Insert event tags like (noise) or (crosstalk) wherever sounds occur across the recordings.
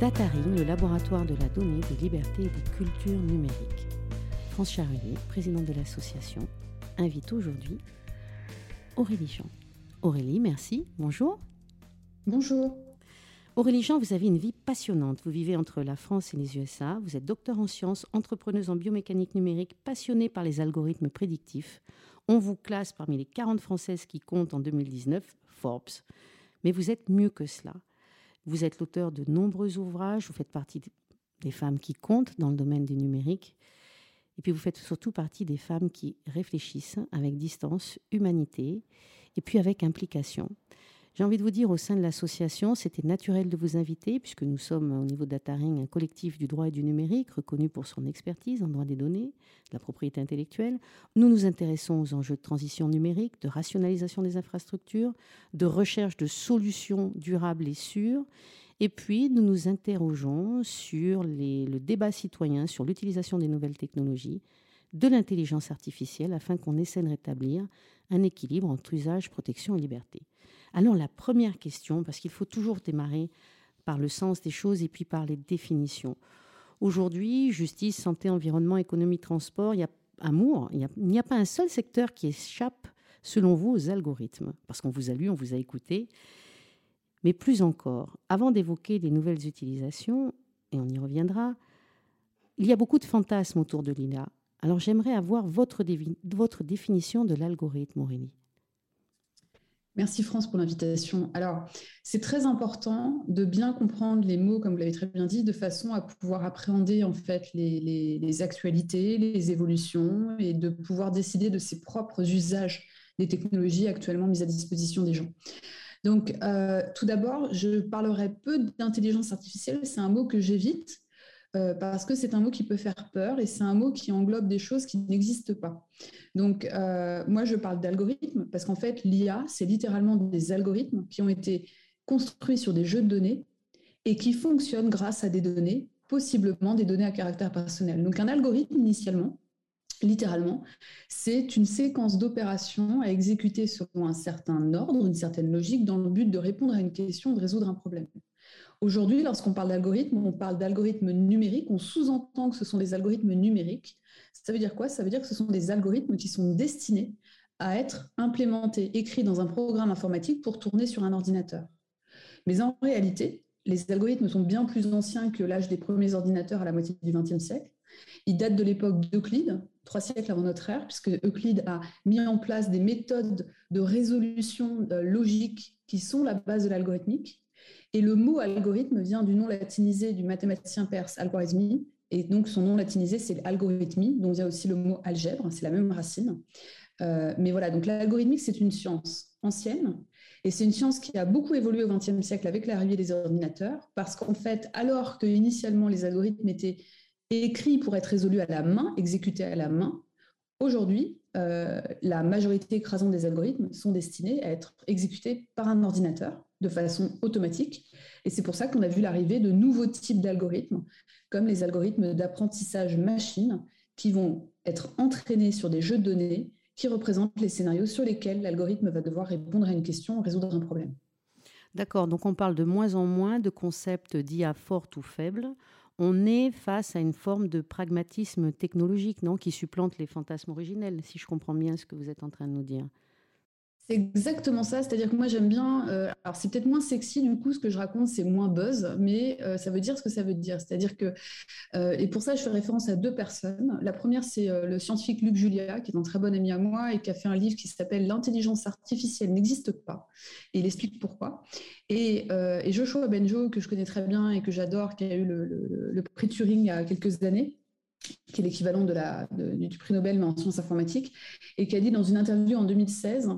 Dataring, le laboratoire de la donnée, des libertés et des cultures numériques. France Charrier, présidente de l'association, invite aujourd'hui Aurélie Jean. Aurélie, merci. Bonjour. Bonjour. Aurélie Jean, vous avez une vie passionnante. Vous vivez entre la France et les USA. Vous êtes docteur en sciences, entrepreneuse en biomécanique numérique, passionnée par les algorithmes prédictifs. On vous classe parmi les 40 Françaises qui comptent en 2019, Forbes. Mais vous êtes mieux que cela. Vous êtes l'auteur de nombreux ouvrages, vous faites partie des femmes qui comptent dans le domaine du numérique. Et puis vous faites surtout partie des femmes qui réfléchissent avec distance, humanité, et puis avec implication. J'ai envie de vous dire, au sein de l'association, c'était naturel de vous inviter, puisque nous sommes au niveau d'Ataring un collectif du droit et du numérique, reconnu pour son expertise en droit des données, de la propriété intellectuelle. Nous nous intéressons aux enjeux de transition numérique, de rationalisation des infrastructures, de recherche de solutions durables et sûres. Et puis, nous nous interrogeons sur le débat citoyen, sur l'utilisation des nouvelles technologies, de l'intelligence artificielle, afin qu'on essaie de rétablir un équilibre entre usage, protection et liberté. Alors la première question, parce qu'il faut toujours démarrer par le sens des choses et puis par les définitions. Aujourd'hui, justice, santé, environnement, économie, transport, il y a amour, il n'y a, pas un seul secteur qui échappe, selon vous, aux algorithmes, parce qu'on vous a lu, on vous a écouté. Mais plus encore, avant d'évoquer les nouvelles utilisations, et on y reviendra, il y a beaucoup de fantasmes autour de l'INA. Alors j'aimerais avoir votre, définition de l'algorithme, Aurélie. Merci France pour l'invitation. Alors, c'est très important de bien comprendre les mots, comme vous l'avez très bien dit, de façon à pouvoir appréhender en fait les, actualités, les évolutions et de pouvoir décider de ses propres usages des technologies actuellement mises à disposition des gens. Donc, euh, tout d'abord, je parlerai peu d'intelligence artificielle. C'est un mot que j'évite euh, parce que c'est un mot qui peut faire peur et c'est un mot qui englobe des choses qui n'existent pas. Donc, euh, moi, je parle d'algorithmes parce qu'en fait, l'IA, c'est littéralement des algorithmes qui ont été construits sur des jeux de données et qui fonctionnent grâce à des données, possiblement des données à caractère personnel. Donc, un algorithme, initialement, littéralement, c'est une séquence d'opérations à exécuter selon un certain ordre, une certaine logique, dans le but de répondre à une question, de résoudre un problème. Aujourd'hui, lorsqu'on parle d'algorithmes, on parle d'algorithmes numériques, on sous-entend que ce sont des algorithmes numériques. Ça veut dire quoi? Ça veut dire que ce sont des algorithmes qui sont destinés à être implémentés, écrits dans un programme informatique pour tourner sur un ordinateur. Mais en réalité, les algorithmes sont bien plus anciens que l'âge des premiers ordinateurs à la moitié du XXe siècle. Ils datent de l'époque d'Euclide, trois siècles avant notre ère, puisque Euclide a mis en place des méthodes de résolution euh, logique qui sont la base de l'algorithmique. Et le mot algorithme vient du nom latinisé du mathématicien perse Algorithmi. Et donc, son nom latinisé, c'est algorithmie, dont vient aussi le mot algèbre, c'est la même racine. Euh, mais voilà, donc l'algorithmique, c'est une science ancienne, et c'est une science qui a beaucoup évolué au XXe siècle avec l'arrivée des ordinateurs, parce qu'en fait, alors que initialement les algorithmes étaient écrits pour être résolus à la main, exécutés à la main, aujourd'hui, euh, la majorité écrasante des algorithmes sont destinés à être exécutés par un ordinateur de façon automatique. Et c'est pour ça qu'on a vu l'arrivée de nouveaux types d'algorithmes, comme les algorithmes d'apprentissage machine, qui vont être entraînés sur des jeux de données qui représentent les scénarios sur lesquels l'algorithme va devoir répondre à une question, résoudre un problème. D'accord, donc on parle de moins en moins de concepts d'IA forte ou faible. On est face à une forme de pragmatisme technologique, non, qui supplante les fantasmes originels, si je comprends bien ce que vous êtes en train de nous dire. C'est exactement ça, c'est-à-dire que moi j'aime bien, euh, alors c'est peut-être moins sexy du coup ce que je raconte, c'est moins buzz, mais euh, ça veut dire ce que ça veut dire, c'est-à-dire que, euh, et pour ça je fais référence à deux personnes. La première c'est le scientifique Luc Julia, qui est un très bon ami à moi et qui a fait un livre qui s'appelle L'intelligence artificielle n'existe pas, et il explique pourquoi. Et, Joshua Benjo, que je connais très bien et que j'adore, qui a eu le, prix Turing il y a quelques années, qui est l'équivalent du prix Nobel mais en sciences informatiques, et qui a dit dans une interview en 2016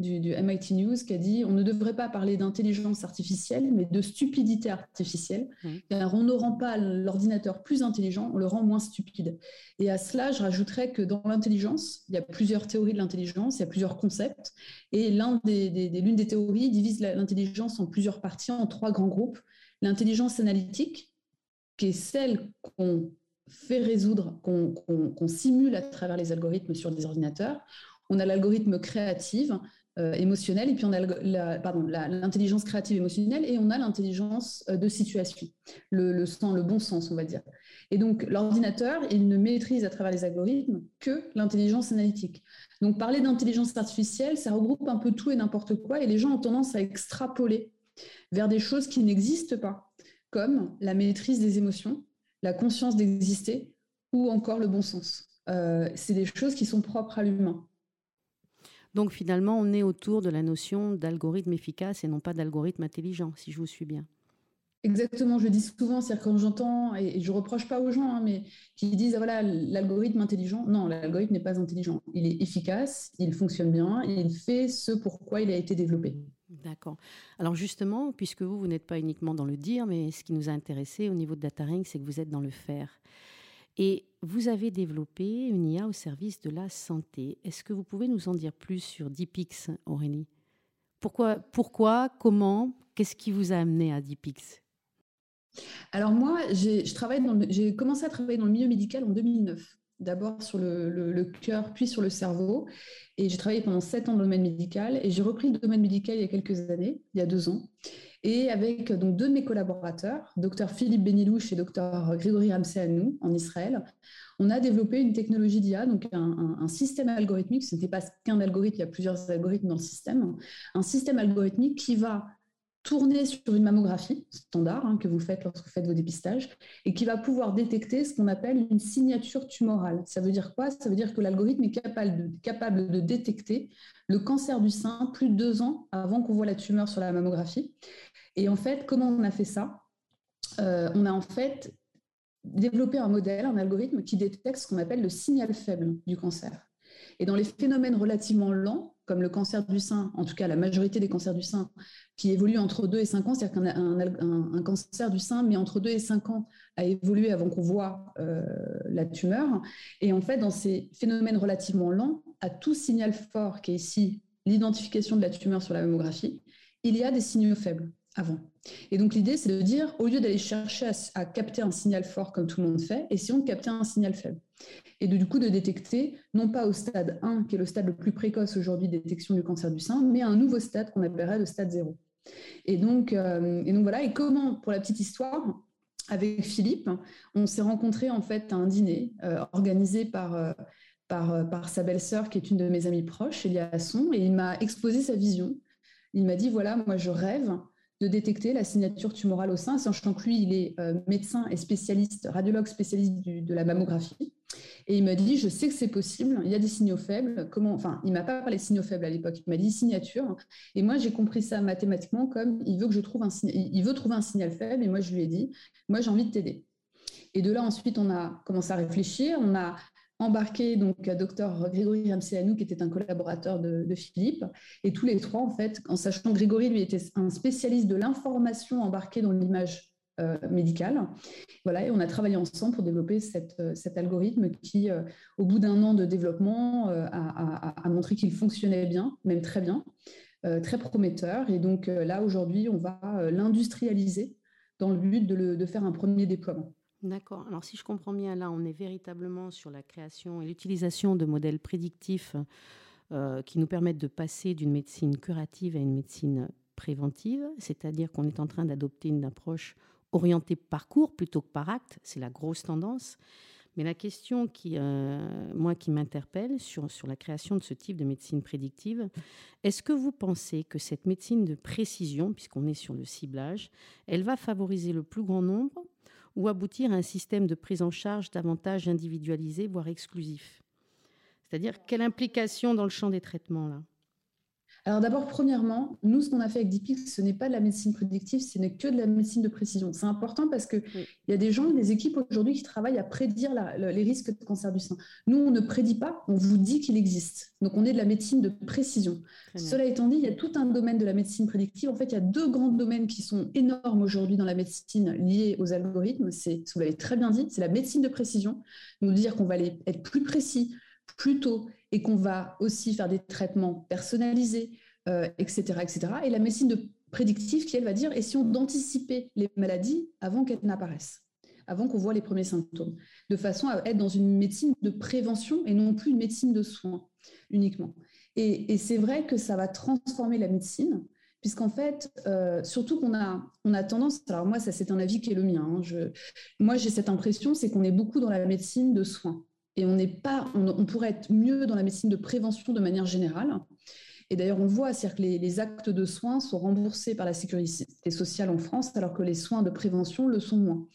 du, MIT News, qui a dit on ne devrait pas parler d'intelligence artificielle, mais de stupidité artificielle, mmh. car on ne rend pas l'ordinateur plus intelligent, on le rend moins stupide. Et à cela, je rajouterais que dans l'intelligence, il y a plusieurs théories de l'intelligence, il y a plusieurs concepts, et l'une des, des, des théories divise l'intelligence en plusieurs parties, en trois grands groupes. L'intelligence analytique, qui est celle qu'on fait résoudre, qu'on simule à travers les algorithmes sur des ordinateurs. On a l'algorithme créatif, euh, émotionnelle, et puis on a l'intelligence créative émotionnelle, et on a l'intelligence euh, de situation, le, le, sens, le bon sens, on va dire. Et donc, l'ordinateur, il ne maîtrise à travers les algorithmes que l'intelligence analytique. Donc, parler d'intelligence artificielle, ça regroupe un peu tout et n'importe quoi, et les gens ont tendance à extrapoler vers des choses qui n'existent pas, comme la maîtrise des émotions, la conscience d'exister, ou encore le bon sens. Euh, c'est des choses qui sont propres à l'humain. Donc finalement, on est autour de la notion d'algorithme efficace et non pas d'algorithme intelligent, si je vous suis bien. Exactement, je dis souvent, c'est quand j'entends, et je reproche pas aux gens, hein, mais qui disent, ah, voilà, l'algorithme intelligent. Non, l'algorithme n'est pas intelligent. Il est efficace, il fonctionne bien, et il fait ce pourquoi il a été développé. D'accord. Alors justement, puisque vous, vous n'êtes pas uniquement dans le dire, mais ce qui nous a intéressé au niveau de DataRing, c'est que vous êtes dans le faire. Et vous avez développé une IA au service de la santé. Est-ce que vous pouvez nous en dire plus sur DeepX, Aurélie? Pourquoi, pourquoi, comment, qu'est-ce qui vous a amené à DeepX Alors moi, j'ai commencé à travailler dans le milieu médical en 2009. D'abord sur le, cœur, puis sur le cerveau. Et j'ai travaillé pendant sept ans dans le domaine médical. Et j'ai repris le domaine médical il y a quelques années, il y a deux ans. Et avec donc deux de mes collaborateurs, docteur Philippe Benilouche et docteur Grégory Ramsehanou en Israël, on a développé une technologie d'IA, donc un, système algorithmique. Ce n'était pas qu'un algorithme, il y a plusieurs algorithmes dans le système. Un système algorithmique qui va tourner sur une mammographie standard hein, que vous faites lorsque vous faites vos dépistages et qui va pouvoir détecter ce qu'on appelle une signature tumorale. Ça veut dire quoi? Ça veut dire que l'algorithme est capable de, détecter le cancer du sein plus de deux ans avant qu'on voit la tumeur sur la mammographie. Et en fait, comment on a fait ça? Euh, On a en fait développé un modèle, un algorithme qui détecte ce qu'on appelle le signal faible du cancer. Et dans les phénomènes relativement lents, comme le cancer du sein, en tout cas la majorité des cancers du sein, qui évoluent entre 2 et 5 ans, c'est-à-dire qu'un un, cancer du sein met entre 2 et 5 ans à évoluer avant qu'on voit euh, la tumeur. Et en fait, dans ces phénomènes relativement lents, à tout signal fort, qui est ici l'identification de la tumeur sur la mammographie, il y a des signaux faibles avant. Et donc l'idée, c'est de dire, au lieu d'aller chercher à, capter un signal fort comme tout le monde fait, essayons de capter un signal faible. Et de, du coup, de détecter, non pas au stade 1, qui est le stade le plus précoce aujourd'hui de détection du cancer du sein, mais un nouveau stade qu'on appellerait le stade 0. Et donc, euh, et donc voilà, et comment, pour la petite histoire, avec Philippe, on s'est rencontrés en fait à un dîner euh, organisé par, euh, par, sa belle-sœur, qui est une de mes amies proches, Elia Asson, et il m'a exposé sa vision. Il m'a dit, voilà, moi je rêve de détecter la signature tumorale au sein, sachant que lui, il est médecin et spécialiste, radiologue spécialiste de la mammographie. Et il m'a dit, je sais que c'est possible, il y a des signaux faibles. Comment, enfin, il m'a pas parlé de signaux faibles à l'époque, il m'a dit signature. Et moi, j'ai compris ça mathématiquement comme il veut que je trouve un il veut trouver un signal faible. Et moi, je lui ai dit, moi, j'ai envie de t'aider. Et de là, ensuite, on a commencé à réfléchir. On a embarqué donc docteur Grégory Ramseanou, qui était un collaborateur de, Philippe, et tous les trois, en fait, en sachant que Grégory, lui, était un spécialiste de l'information embarquée dans l'image euh. Voilà, et on a travaillé ensemble pour développer euh, cet algorithme qui, euh, au bout d'un an de développement, a, montré qu'il fonctionnait bien, même très bien, très prometteur. Et donc là, aujourd'hui, on va l'industrialiser dans le but de faire un premier déploiement. D'accord. Alors si je comprends bien, là, on est véritablement sur la création et l'utilisation de modèles prédictifs euh, qui nous permettent de passer d'une médecine curative à une médecine préventive, c'est-à-dire qu'on est en train d'adopter une approche orientée par cours plutôt que par acte, c'est la grosse tendance. Mais la question qui, euh, moi, qui m'interpelle sur, sur la création de ce type de médecine prédictive, est-ce que vous pensez que cette médecine de précision, puisqu'on est sur le ciblage, elle va favoriser le plus grand nombre ou aboutir à un système de prise en charge davantage individualisé, voire exclusif? C'est-à-dire, quelle implication dans le champ des traitements là? Alors d'abord, premièrement, nous, ce qu'on a fait avec DeepX, ce n'est pas de la médecine prédictive, ce n'est que de la médecine de précision. C'est important parce qu'il il y a des gens, des équipes aujourd'hui qui travaillent à prédire les risques de cancer du sein. Nous, on ne prédit pas, on vous dit qu'il existe. Donc on est de la médecine de précision. Cela étant dit, il y a tout un domaine de la médecine prédictive. En fait, il y a deux grands domaines qui sont énormes aujourd'hui dans la médecine liés aux algorithmes. C'est, vous l'avez très bien dit, c'est la médecine de précision, nous dire qu'on va aller être plus précis, plus tôt et qu'on va aussi faire des traitements personnalisés, etc., euh, etc. Et la médecine de prédictive qui, elle, va dire, on d'anticiper les maladies avant qu'elles n'apparaissent, avant qu'on voit les premiers symptômes, de façon à être dans une médecine de prévention et non plus une médecine de soins uniquement. Et, c'est vrai que ça va transformer la médecine, puisqu'en fait, euh, surtout qu'on a, on a tendance, alors moi, ça c'est un avis qui est le mien, hein, moi j'ai cette impression, c'est qu'on est beaucoup dans la médecine de soins. Et on n'est pas, on, pourrait être mieux dans la médecine de prévention de manière générale. Et d'ailleurs, on voit, c'est-à-dire que les, actes de soins sont remboursés par la sécurité sociale en France, alors que les soins de prévention le sont moins.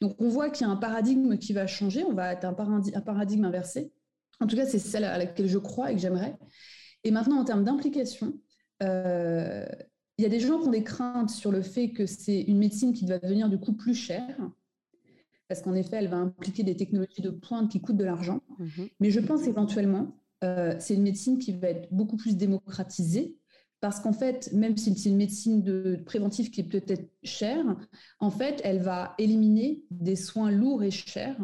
Donc, on voit qu'il y a un paradigme qui va changer, on va être un paradigme, inversé. En tout cas, c'est celle à laquelle je crois et que j'aimerais. Et maintenant, en termes d'implication, euh, il y a des gens qui ont des craintes sur le fait que c'est une médecine qui va devenir du coup plus chère, parce qu'en effet, elle va impliquer des technologies de pointe qui coûtent de l'argent. Mhm. Mais je pense éventuellement euh, c'est une médecine qui va être beaucoup plus démocratisée parce qu'en fait, même si c'est une médecine de, préventive qui est peut-être chère, en fait, elle va éliminer des soins lourds et chers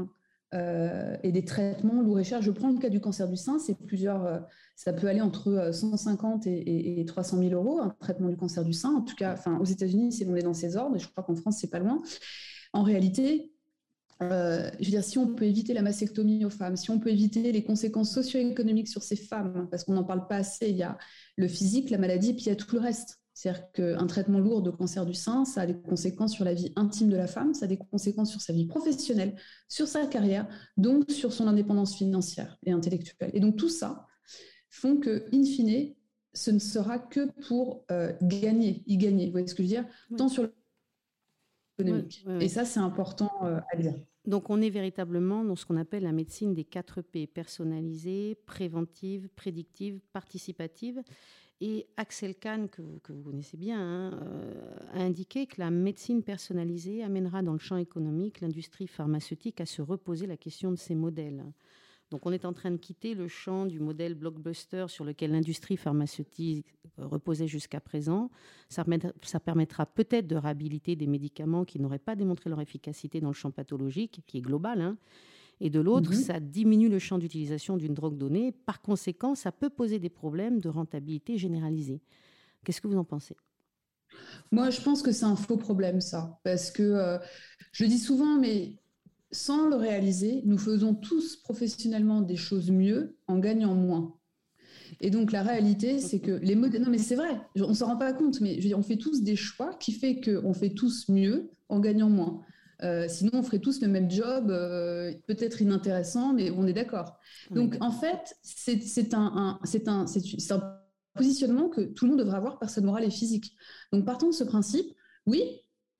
euh, et des traitements lourds et chers. Je prends le cas du cancer du sein, c'est plusieurs, euh, ça peut aller entre 150 et, 300 000 euros un traitement du cancer du sein. En tout cas, enfin, aux États-Unis, c'est on est dans ces ordres, et je crois qu'en France, c'est pas loin. En réalité, euh, je veux dire, si on peut éviter la mastectomie aux femmes, si on peut éviter les conséquences socio-économiques sur ces femmes, parce qu'on n'en parle pas assez, il y a le physique, la maladie, puis il y a tout le reste. C'est-à-dire qu'un traitement lourd de cancer du sein, ça a des conséquences sur la vie intime de la femme, ça a des conséquences sur sa vie professionnelle, sur sa carrière, donc sur son indépendance financière et intellectuelle. Et donc tout ça font que, in fine, ce ne sera que pour euh, gagner, y gagner. Vous voyez ce que je veux dire? Tant sur Et ça, c'est important euh, à dire. Donc on est véritablement dans ce qu'on appelle la médecine des 4 P, personnalisée, préventive, prédictive, participative. Et Axel Kahn, que, vous connaissez bien, hein, euh, a indiqué que la médecine personnalisée amènera dans le champ économique l'industrie pharmaceutique à se reposer la question de ses modèles. Donc on est en train de quitter le champ du modèle blockbuster sur lequel l'industrie pharmaceutique reposait jusqu'à présent. Ça, permettra peut-être de réhabiliter des médicaments qui n'auraient pas démontré leur efficacité dans le champ pathologique, qui est global. Hein. Et de l'autre, mhm. ça diminue le champ d'utilisation d'une drogue donnée. Par conséquent, ça peut poser des problèmes de rentabilité généralisée. Qu'est-ce que vous en pensez? Moi, je pense que c'est un faux problème, ça. Parce que, euh, je le dis souvent, mais sans le réaliser, nous faisons tous professionnellement des choses mieux en gagnant moins. Et donc la réalité, c'est que les modèles... Non mais c'est vrai, on ne s'en rend pas compte, mais on fait tous des choix qui fait qu'on fait tous mieux en gagnant moins. Euh, sinon, on ferait tous le même job, euh, peut-être inintéressant, mais on est d'accord. Donc en fait, c'est un, un, un positionnement que tout le monde devrait avoir, personne morale et physique. Donc partant de ce principe, oui,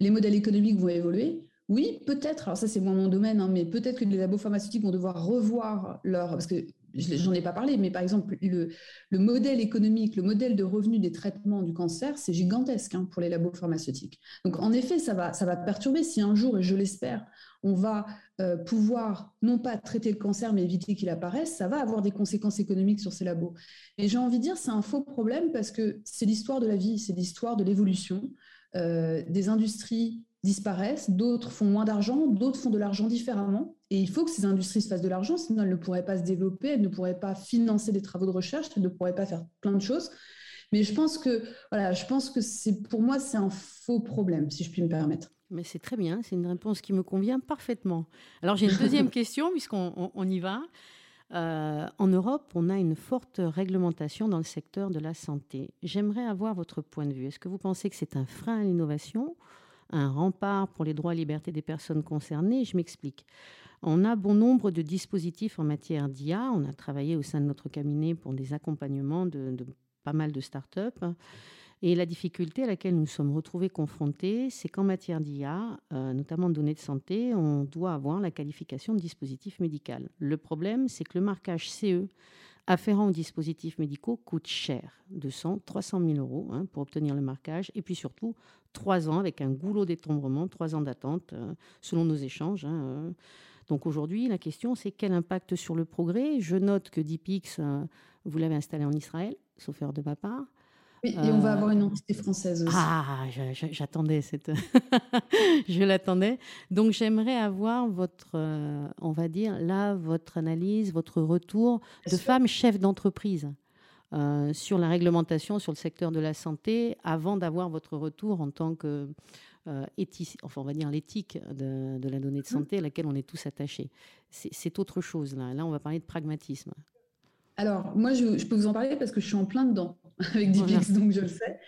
les modèles économiques vont évoluer, oui, peut-être, alors ça c'est moins mon domaine, hein, mais peut-être que les labos pharmaceutiques vont devoir revoir leur... Parce que j'en ai pas parlé, mais par exemple, le, modèle économique, le modèle de revenu des traitements du cancer, c'est gigantesque hein, pour les labos pharmaceutiques. Donc en effet, ça va, perturber si un jour, et je l'espère, on va euh, pouvoir non pas traiter le cancer, mais éviter qu'il apparaisse, ça va avoir des conséquences économiques sur ces labos. Et j'ai envie de dire, c'est un faux problème parce que c'est l'histoire de la vie, c'est l'histoire de l'évolution euh, des industries disparaissent, d'autres font moins d'argent, d'autres font de l'argent différemment. Et il faut que ces industries se fassent de l'argent, sinon elles ne pourraient pas se développer, elles ne pourraient pas financer des travaux de recherche, elles ne pourraient pas faire plein de choses. Mais je pense que, voilà, je pense que c'est, pour moi, c'est un faux problème, si je puis me permettre. Mais c'est très bien, c'est une réponse qui me convient parfaitement. Alors j'ai une deuxième (laughs) question, puisqu'on on, y va. Euh, en Europe, on a une forte réglementation dans le secteur de la santé. J'aimerais avoir votre point de vue. Est-ce que vous pensez que c'est un frein à l'innovation un rempart pour les droits et libertés des personnes concernées. Je m'explique. On a bon nombre de dispositifs en matière d'IA. On a travaillé au sein de notre cabinet pour des accompagnements de, pas mal de start-up. Et la difficulté à laquelle nous sommes retrouvés confrontés, c'est qu'en matière d'IA, euh, notamment de données de santé, on doit avoir la qualification de dispositif médical. Le problème, c'est que le marquage CE afférent aux dispositifs médicaux coûte cher, 200, 300 000 euros hein, pour obtenir le marquage, et puis surtout trois ans avec un goulot d'étombrement, trois ans d'attente, euh, selon nos échanges. Hein, euh. Donc aujourd'hui, la question, c'est quel impact sur le progrès? Je note que DeepX, euh, vous l'avez installé en Israël, sauf erreur de ma part. Oui, et on va avoir une entité française aussi. Ah, j'attendais cette. (laughs) je l'attendais. Donc j'aimerais avoir votre, on va dire, là, votre analyse, votre retour de femme chef d'entreprise. Euh, sur la réglementation sur le secteur de la santé avant d'avoir votre retour en tant que euh, enfin on va dire l'éthique de, la donnée de mmh. santé à laquelle on est tous attachés. C'est autre chose là. Là, on va parler de pragmatisme. Alors, moi, je, peux vous en parler parce que je suis en plein dedans (laughs) avec Dipix, donc je le sais.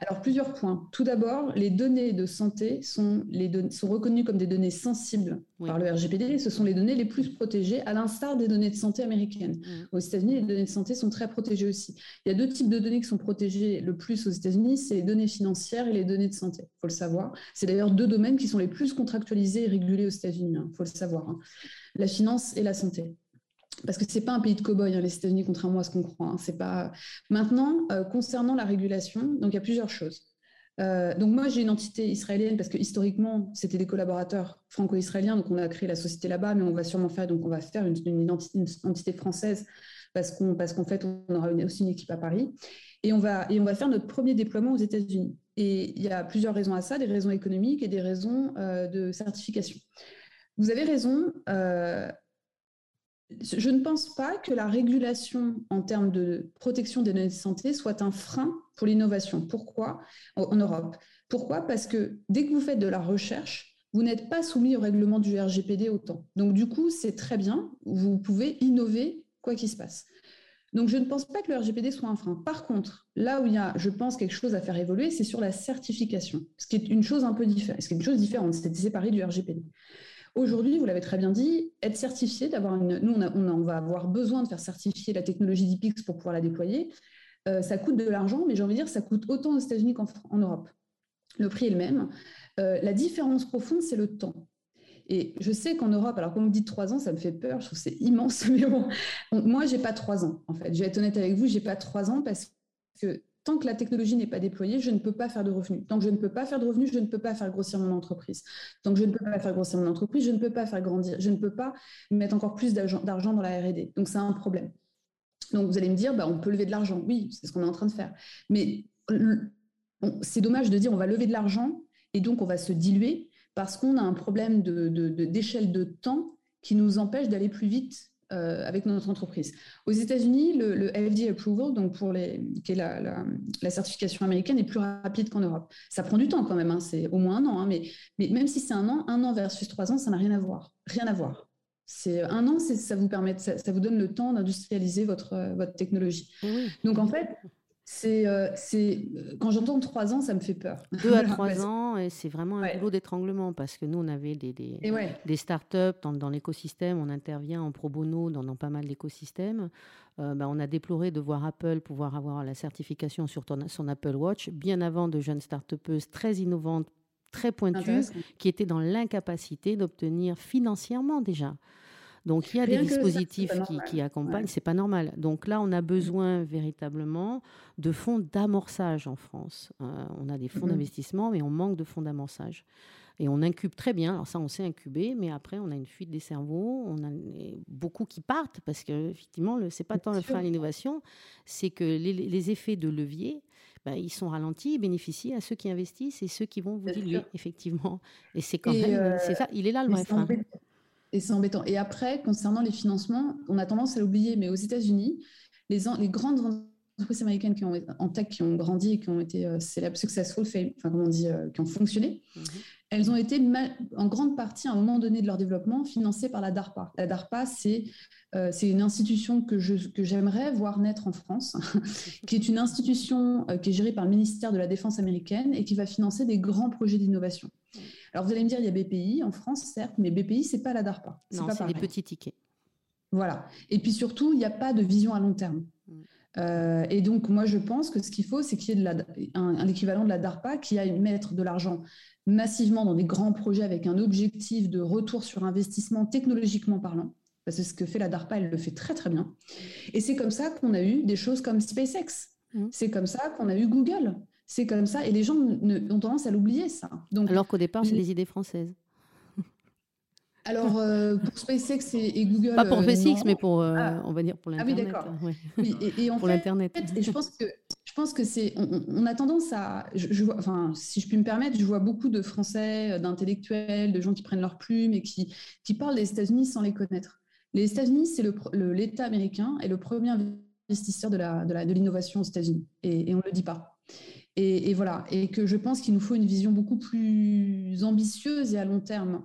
Alors, plusieurs points. Tout d'abord, les données de santé sont, les sont reconnues comme des données sensibles par le RGPD. Ce sont les données les plus protégées, à l'instar des données de santé américaines. Aux États-Unis, les données de santé sont très protégées aussi. Il y a deux types de données qui sont protégées le plus aux États-Unis, c'est les données financières et les données de santé. Il faut le savoir. C'est d'ailleurs deux domaines qui sont les plus contractualisés et régulés aux États-Unis. Il hein. faut le savoir. Hein. La finance et la santé parce que ce n'est pas un pays de cow-boys, hein, les États-Unis, contrairement à ce qu'on croit. Hein. C'est pas... Maintenant, euh, concernant la régulation, donc il y a plusieurs choses. Euh, donc moi, j'ai une entité israélienne parce que historiquement, c'était des collaborateurs franco-israéliens, donc on a créé la société là-bas, mais on va sûrement faire, donc on va faire une, entité, française parce qu'en parce qu'en fait, on aura aussi une équipe à Paris. Et on, va, et on va faire notre premier déploiement aux États-Unis. Et il y a plusieurs raisons à ça, des raisons économiques et des raisons euh, de certification. Vous avez raison, je ne pense pas que la régulation en termes de protection des données de santé soit un frein pour l'innovation. Pourquoi? En Europe Pourquoi? Parce que dès que vous faites de la recherche, vous n'êtes pas soumis au règlement du RGPD autant. Donc du coup, c'est très bien, vous pouvez innover quoi qu'il se passe. Donc je ne pense pas que le RGPD soit un frein. Par contre, là où il y a, je pense, quelque chose à faire évoluer, c'est sur la certification, ce qui est une chose un peu différente, ce qui est une chose différente, c'est séparé du RGPD. Aujourd'hui, vous l'avez très bien dit, être certifié, d'avoir une. Nous, on, va avoir besoin de faire certifier la technologie d'IPIX pour pouvoir la déployer. Euh, ça coûte de l'argent, mais j'ai envie de dire, ça coûte autant aux États-Unis qu'en Europe. Le prix est le même. Euh, la différence profonde, c'est le temps. Et je sais qu'en Europe, alors quand on me dit trois ans, ça me fait peur, je trouve c'est immense, (laughs) mais bon, moi, j'ai pas trois ans, en fait. Je vais être honnête avec vous, j'ai pas trois ans parce que tant que la technologie n'est pas déployée, je ne peux pas faire de revenus. Tant que je ne peux pas faire de revenus, je ne peux pas faire grossir mon entreprise. Tant que je ne peux pas faire grossir mon entreprise, je ne peux pas faire grandir. Je ne peux pas mettre encore plus d'argent dans la R&D. Donc, c'est un problème. Donc, vous allez me dire, bah, on peut lever de l'argent. Oui, c'est ce qu'on est en train de faire. Mais c'est dommage de dire, on va lever de l'argent et donc on va se diluer parce qu'on a un problème d'échelle de, de temps qui nous empêche d'aller plus vite euh, avec notre entreprise. Aux États-Unis, le, le, FDA approval, donc pour les, qui est la, certification américaine, est plus rapide qu'en Europe. Ça prend du temps quand même, hein, c'est au moins un an, hein, mais, mais, même si c'est un an, un an versus trois ans, ça n'a rien à voir. Rien à voir. C'est un an, ça vous permet, ça, vous donne le temps d'industrialiser votre, votre technologie. Donc en fait, c'est, euh, c'est quand j'entends trois ans, ça me fait peur. Deux à (laughs) trois ans, et c'est vraiment un boulot d'étranglement parce que nous, on avait des, des, des startups dans, dans l'écosystème, on intervient en pro bono dans, dans pas mal d'écosystèmes. Euh, bah, on a déploré de voir Apple pouvoir avoir la certification sur son Apple Watch bien avant de jeunes start très innovantes, très pointues, qui étaient dans l'incapacité d'obtenir financièrement déjà donc il y a des dispositifs qui, accompagnent, c'est pas normal. Donc là, on a besoin véritablement de fonds d'amorçage en France. Euh, on a des fonds mm-hmm. d'investissement, mais on manque de fonds d'amorçage. Et on incube très bien. Alors ça, on sait incuber, mais après, on a une fuite des cerveaux. On a beaucoup qui partent parce que effectivement, ce n'est pas tant le frein à l'innovation, c'est que les, effets de levier, ben, ils sont ralentis, ils bénéficient à ceux qui investissent et ceux qui vont vous diluer, effectivement. Et c'est quand même, euh, c'est ça, il est là le vrai frein. Et c'est embêtant. Et après, concernant les financements, on a tendance à l'oublier, mais aux États-Unis, les, les grandes entreprises américaines qui ont, en tech qui ont grandi et qui ont été euh, célèbres, successful, enfin, comment on dit, euh, qui ont fonctionné, mhm. elles ont été en grande partie, à un moment donné de leur développement, financées par la DARPA. La DARPA, c'est euh, une institution que, que j'aimerais voir naître en France, (laughs) qui est une institution qui est gérée par le ministère de la Défense américaine et qui va financer des grands projets d'innovation. Alors vous allez me dire, il y a BPI en France, certes, mais BPI, c'est pas la DARPA. Non, c'est des petits tickets. Voilà. Et puis surtout, il n'y a pas de vision à long terme. Mm. Euh, et donc, moi, je pense que ce qu'il faut, c'est qu'il y ait un, équivalent de la DARPA qui aille mettre de l'argent massivement dans des grands projets avec un objectif de retour sur investissement technologiquement parlant. Parce que ce que fait la DARPA, elle le fait très très bien. Et c'est comme ça qu'on a eu des choses comme SpaceX. Mm. C'est comme ça qu'on a eu Google. C'est comme ça. Et les gens ont tendance à l'oublier, ça. Donc, Alors qu'au départ, c'est les idées françaises. Alors, euh, pour SpaceX et, Google. Pas pour euh, SpaceX, mais pour, euh, ah. on va dire pour l'Internet. Ah oui, d'accord. et, (laughs) pour l'Internet. Et je pense que, je pense que c'est. On, a tendance à. Je, vois, enfin, si je puis me permettre, je vois beaucoup de Français, d'intellectuels, de gens qui prennent leur plume et qui, qui parlent des États-Unis sans les connaître. Les États-Unis, c'est l'État américain et le premier investisseur de l'innovation de aux États-Unis. Et, et on ne le dit pas. Et, voilà, et que je pense qu'il nous faut une vision beaucoup plus ambitieuse et à long terme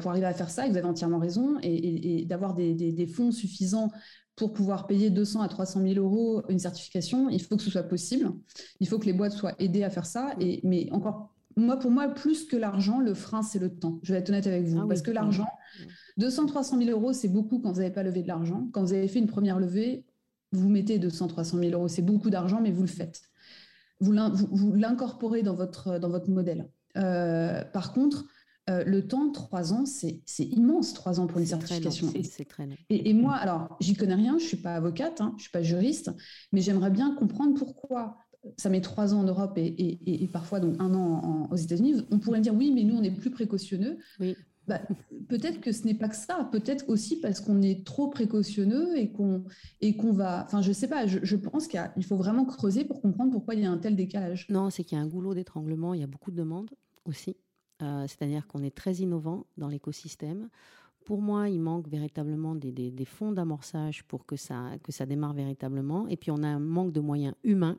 pour arriver à faire ça, et vous avez entièrement raison, et, d'avoir des, fonds suffisants pour pouvoir payer 200 à 300 000 euros une certification, il faut que ce soit possible. Il faut que les boîtes soient aidées à faire ça. Et, mais encore, moi, pour moi, plus que l'argent, le frein, c'est le temps. Je vais être honnête avec vous. Ah parce que l'argent, 200, 300 000 euros, c'est beaucoup quand vous n'avez pas levé de l'argent. Quand vous avez fait une première levée, vous mettez 200, 300 000 euros. C'est beaucoup d'argent, mais vous le faites. Vous l'incorporez dans votre, dans votre modèle. Euh, par contre, euh, le temps, trois ans, c'est immense, trois ans pour une certification. C'est très long. Et, moi, alors, j'y connais rien, je ne suis pas avocate, hein, je ne suis pas juriste, mais j'aimerais bien comprendre pourquoi ça met trois ans en Europe et, parfois donc un an aux États-Unis. On pourrait dire oui, mais nous, on est plus précautionneux. Oui. Bah, peut-être que ce n'est pas que ça, peut-être aussi parce qu'on est trop précautionneux et qu'on et qu'on va. Enfin, je sais pas. Je, pense qu'il faut vraiment creuser pour comprendre pourquoi il y a un tel décalage. Non, c'est qu'il y a un goulot d'étranglement. Il y a beaucoup de demandes aussi. Euh, c'est-à-dire qu'on est très innovant dans l'écosystème. Pour moi, il manque véritablement des, des fonds d'amorçage pour que ça, que ça démarre véritablement. Et puis, on a un manque de moyens humains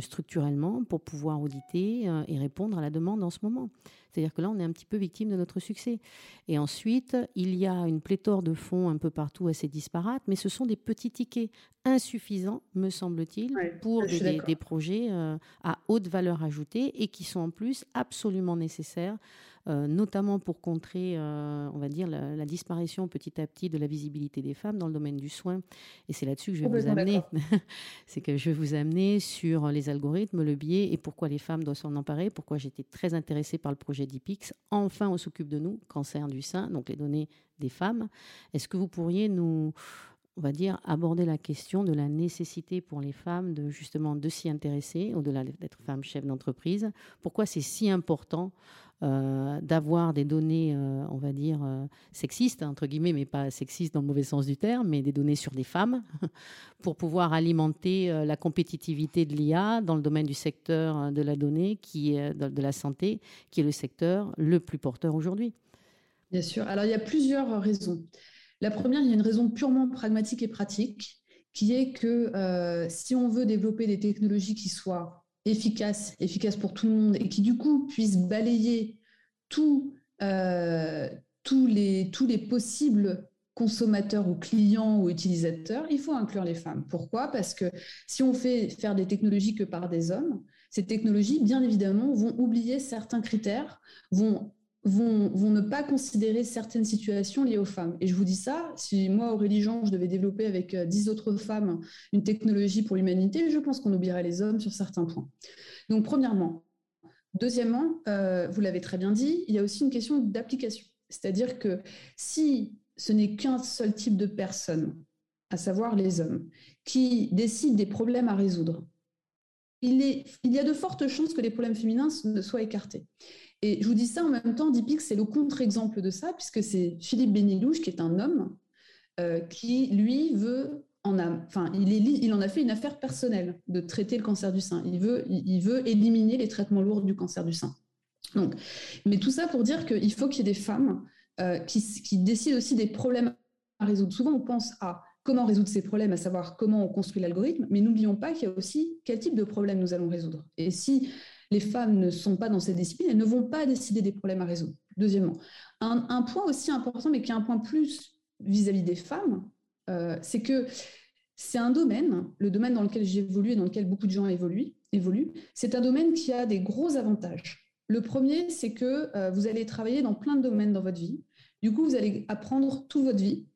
structurellement pour pouvoir auditer euh, et répondre à la demande en ce moment. C'est-à-dire que là, on est un petit peu victime de notre succès. Et ensuite, il y a une pléthore de fonds un peu partout assez disparates, mais ce sont des petits tickets insuffisants, me semble-t-il, pour des, projets euh, à haute valeur ajoutée et qui sont en plus absolument nécessaires euh, notamment pour contrer, euh, on va dire, la, disparition petit à petit de la visibilité des femmes dans le domaine du soin. Et c'est là-dessus que je vais vous amener. (laughs) c'est que je vais vous amener sur les algorithmes, le biais et pourquoi les femmes doivent s'en emparer, pourquoi j'étais très intéressée par le projet d'IPIX. Enfin, on s'occupe de nous, cancer du sein, donc les données des femmes. Est-ce que vous pourriez nous on va dire, aborder la question de la nécessité pour les femmes de justement de s'y intéresser, au-delà d'être femme chef d'entreprise? Pourquoi c'est si important euh, d'avoir des données, euh, on va dire, euh, sexistes, entre guillemets, mais pas sexistes dans le mauvais sens du terme, mais des données sur des femmes, (laughs) pour pouvoir alimenter la compétitivité de l'IA dans le domaine du secteur de la donnée, qui est, de la santé, qui est le secteur le plus porteur aujourd'hui. Bien sûr. Alors, il y a plusieurs raisons. La première, il y a une raison purement pragmatique et pratique, qui est que si on veut développer des technologies qui soient efficace, efficace pour tout le monde et qui du coup puisse balayer euh, tous, les, tous les possibles consommateurs ou clients ou utilisateurs, il faut inclure les femmes. Pourquoi? Parce que si on fait faire des technologies que par des hommes, ces technologies, bien évidemment, vont oublier certains critères, vont vont, ne pas considérer certaines situations liées aux femmes. Et je vous dis ça, si moi, Aurélie Jean, je devais développer avec euh, dix autres femmes une technologie pour l'humanité, je pense qu'on oublierait les hommes sur certains points. Donc, premièrement. Deuxièmement, euh, vous l'avez très bien dit, il y a aussi une question d'application. C'est-à-dire que si ce n'est qu'un seul type de personne, à savoir les hommes, qui décident des problèmes à résoudre, il, il y a de fortes chances que les problèmes féminins ne soient écartés. Et je vous dis ça en même temps, Dipix, c'est le contre-exemple de ça, puisque c'est Philippe Bénilouche, qui est un homme, euh, qui, lui, veut en a, enfin, il, en a fait une affaire personnelle de traiter le cancer du sein. Il veut, veut éliminer les traitements lourds du cancer du sein. Donc, mais tout ça pour dire qu'il faut qu'il y ait des femmes euh, qui, qui, décident aussi des problèmes à résoudre. Souvent, on pense à comment résoudre ces problèmes, à savoir comment on construit l'algorithme, mais n'oublions pas qu'il y a aussi quel type de problème nous allons résoudre. Et si les femmes ne sont pas dans cette discipline, elles ne vont pas décider des problèmes à résoudre. Deuxièmement, un, point aussi important, mais qui est un point plus vis-à-vis des femmes, euh, c'est que c'est un domaine, le domaine dans lequel j'évolue et dans lequel beaucoup de gens évoluent, c'est un domaine qui a des gros avantages. Le premier, c'est que euh, vous allez travailler dans plein de domaines dans votre vie. Du coup, vous allez apprendre toute votre vie.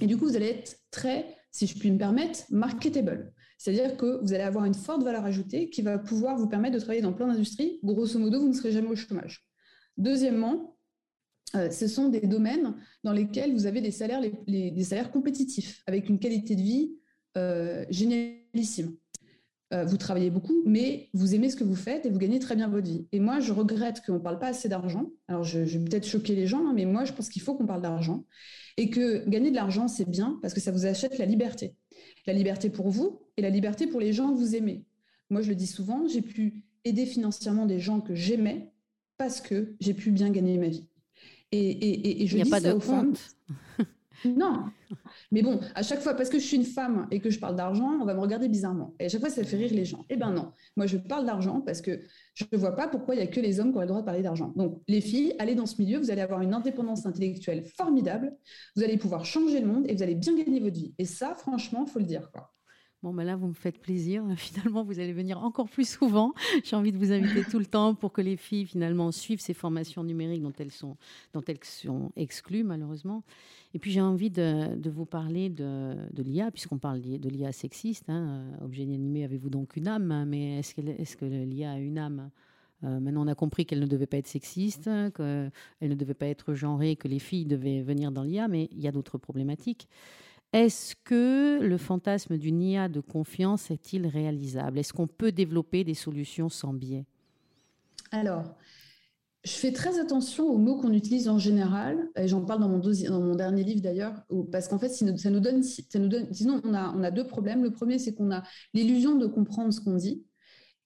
Et du coup, vous allez être très, si je puis me permettre, marketable. C'est-à-dire que vous allez avoir une forte valeur ajoutée qui va pouvoir vous permettre de travailler dans plein d'industries. Grosso modo, vous ne serez jamais au chômage. Deuxièmement, euh, ce sont des domaines dans lesquels vous avez des salaires, compétitifs, avec une qualité de vie euh, génialissime. Euh, vous travaillez beaucoup, mais vous aimez ce que vous faites et vous gagnez très bien votre vie. Et moi, je regrette qu'on ne parle pas assez d'argent. Alors, je, vais peut-être choquer les gens, hein, mais moi, je pense qu'il faut qu'on parle d'argent. Et que gagner de l'argent, c'est bien parce que ça vous achète la liberté. La liberté pour vous et la liberté pour les gens que vous aimez. Moi, je le dis souvent, j'ai pu aider financièrement des gens que j'aimais parce que j'ai pu bien gagner ma vie. Et, et, et je Il dis a pas ça de aux femmes. Non. (laughs) Mais bon, à chaque fois, parce que je suis une femme et que je parle d'argent, on va me regarder bizarrement. Et à chaque fois, ça fait rire les gens. Eh ben non. Moi, je parle d'argent parce que je ne vois pas pourquoi il n'y a que les hommes qui ont le droit de parler d'argent. Donc, les filles, allez dans ce milieu, vous allez avoir une indépendance intellectuelle formidable, vous allez pouvoir changer le monde et vous allez bien gagner votre vie. Et ça, franchement, il faut le dire. Bon, ben là, vous me faites plaisir. (laughs) Finalement, vous allez venir encore plus souvent. J'ai envie de vous inviter tout le temps pour que les filles, finalement, suivent ces formations numériques dont elles sont, dont elles sont exclues, malheureusement. Et puis, j'ai envie de, vous parler de, l'IA, puisqu'on parle de l'IA sexiste. Hein. Objet animé, avez-vous donc une âme? Mais est-ce, est que l'IA a une âme? Euh, maintenant, on a compris qu'elle ne devait pas être sexiste, qu'elle ne devait pas être genrée, que les filles devaient venir dans l'IA, mais il y a d'autres problématiques. Est-ce que le fantasme d'une IA de confiance est-il réalisable? Est-ce qu'on peut développer des solutions sans biais? Alors, je fais très attention aux mots qu'on utilise en général, et j'en parle dans mon, dernier livre d'ailleurs, parce qu'en fait, ça nous donne, sinon on a deux problèmes. Le premier, c'est qu'on a l'illusion de comprendre ce qu'on dit,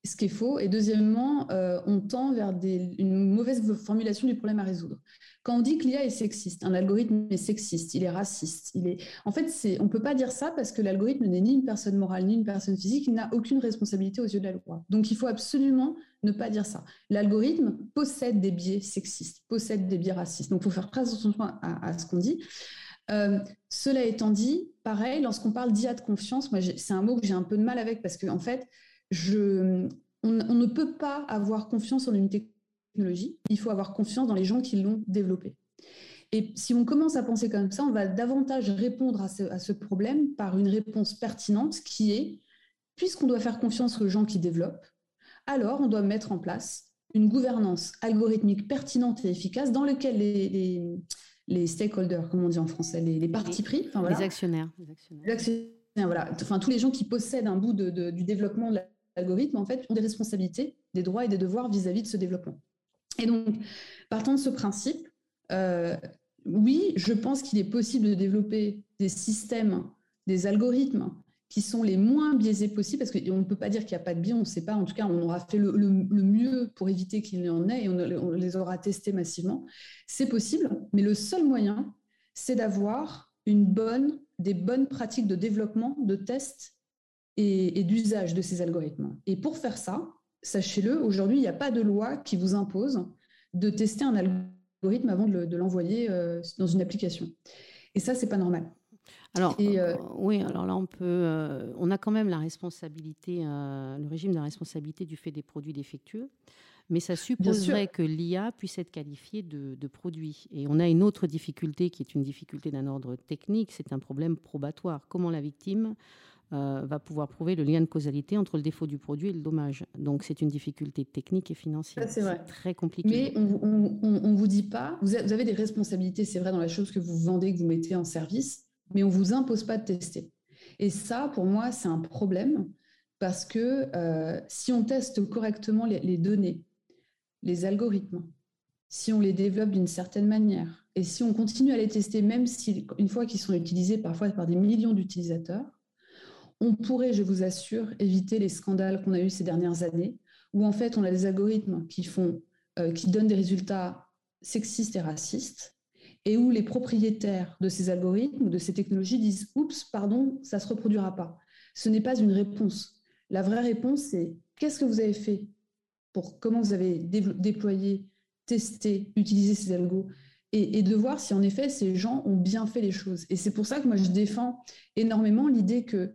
ce qui est faux. Et deuxièmement, euh, on tend vers une mauvaise formulation du problème à résoudre. Quand on dit que l'IA est sexiste, un algorithme est sexiste, il est raciste, il est... En fait, on ne peut pas dire ça parce que l'algorithme n'est ni une personne morale ni une personne physique, il n'a aucune responsabilité aux yeux de la loi. Donc, il faut absolument ne pas dire ça. L'algorithme possède des biais sexistes, possède des biais racistes. Donc, il faut faire très attention à, ce qu'on dit. Euh, cela étant dit, pareil, lorsqu'on parle d'IA de confiance, moi, c'est un mot que j'ai un peu de mal avec parce qu'en en fait, je, on, ne peut pas avoir confiance en une technologie, il faut avoir confiance dans les gens qui l'ont développée. Et si on commence à penser comme ça, on va davantage répondre à ce, problème par une réponse pertinente qui est, puisqu'on doit faire confiance aux gens qui développent, alors on doit mettre en place une gouvernance algorithmique pertinente et efficace dans laquelle les, stakeholders, comme on dit en français, les, parties pris, les actionnaires, les actionnaires, voilà, enfin tous les gens qui possèdent un bout du développement de la algorithmes, en fait, ont des responsabilités, des droits et des devoirs vis-à-vis de ce développement. Et donc, partant de ce principe, euh, oui, je pense qu'il est possible de développer des systèmes, des algorithmes qui sont les moins biaisés possibles, parce qu'on ne peut pas dire qu'il n'y a pas de biais, on ne sait pas, en tout cas, on aura fait le, mieux pour éviter qu'il y en ait et on, on les aura testés massivement. C'est possible, mais le seul moyen, c'est d'avoir une bonne, des bonnes pratiques de développement, de tests et, d'usage de ces algorithmes. Et pour faire ça, sachez-le, aujourd'hui, il n'y a pas de loi qui vous impose de tester un algorithme avant de l'envoyer euh, dans une application. Et ça, c'est pas normal. Alors, euh, oui, alors là, on peut, euh, on a quand même la responsabilité, le régime de la responsabilité du fait des produits défectueux, mais ça supposerait que l'IA puisse être qualifiée de, de, produit. Et on a une autre difficulté qui est une difficulté d'un ordre technique, c'est un problème probatoire. Comment la victime euh, va pouvoir prouver le lien de causalité entre le défaut du produit et le dommage. Donc c'est une difficulté technique et financière. C'est très compliqué. Mais on ne vous dit pas, vous avez des responsabilités, c'est vrai, dans la chose que vous vendez, que vous mettez en service, mais on ne vous impose pas de tester. Et ça, pour moi, c'est un problème parce que euh, si on teste correctement les, les données, les algorithmes, si on les développe d'une certaine manière, et si on continue à les tester, même si, une fois qu'ils sont utilisés parfois par des millions d'utilisateurs, on pourrait, je vous assure, éviter les scandales qu'on a eus ces dernières années, où en fait on a des algorithmes qui font, euh, donnent des résultats sexistes et racistes, et où les propriétaires de ces algorithmes de ces technologies disent oups, pardon, ça se reproduira pas. Ce n'est pas une réponse. La vraie réponse, c'est qu'est-ce que vous avez fait pour comment vous avez déployé, testé, utilisé ces algos? Et, et, de voir si en effet ces gens ont bien fait les choses. Et c'est pour ça que moi je défends énormément l'idée que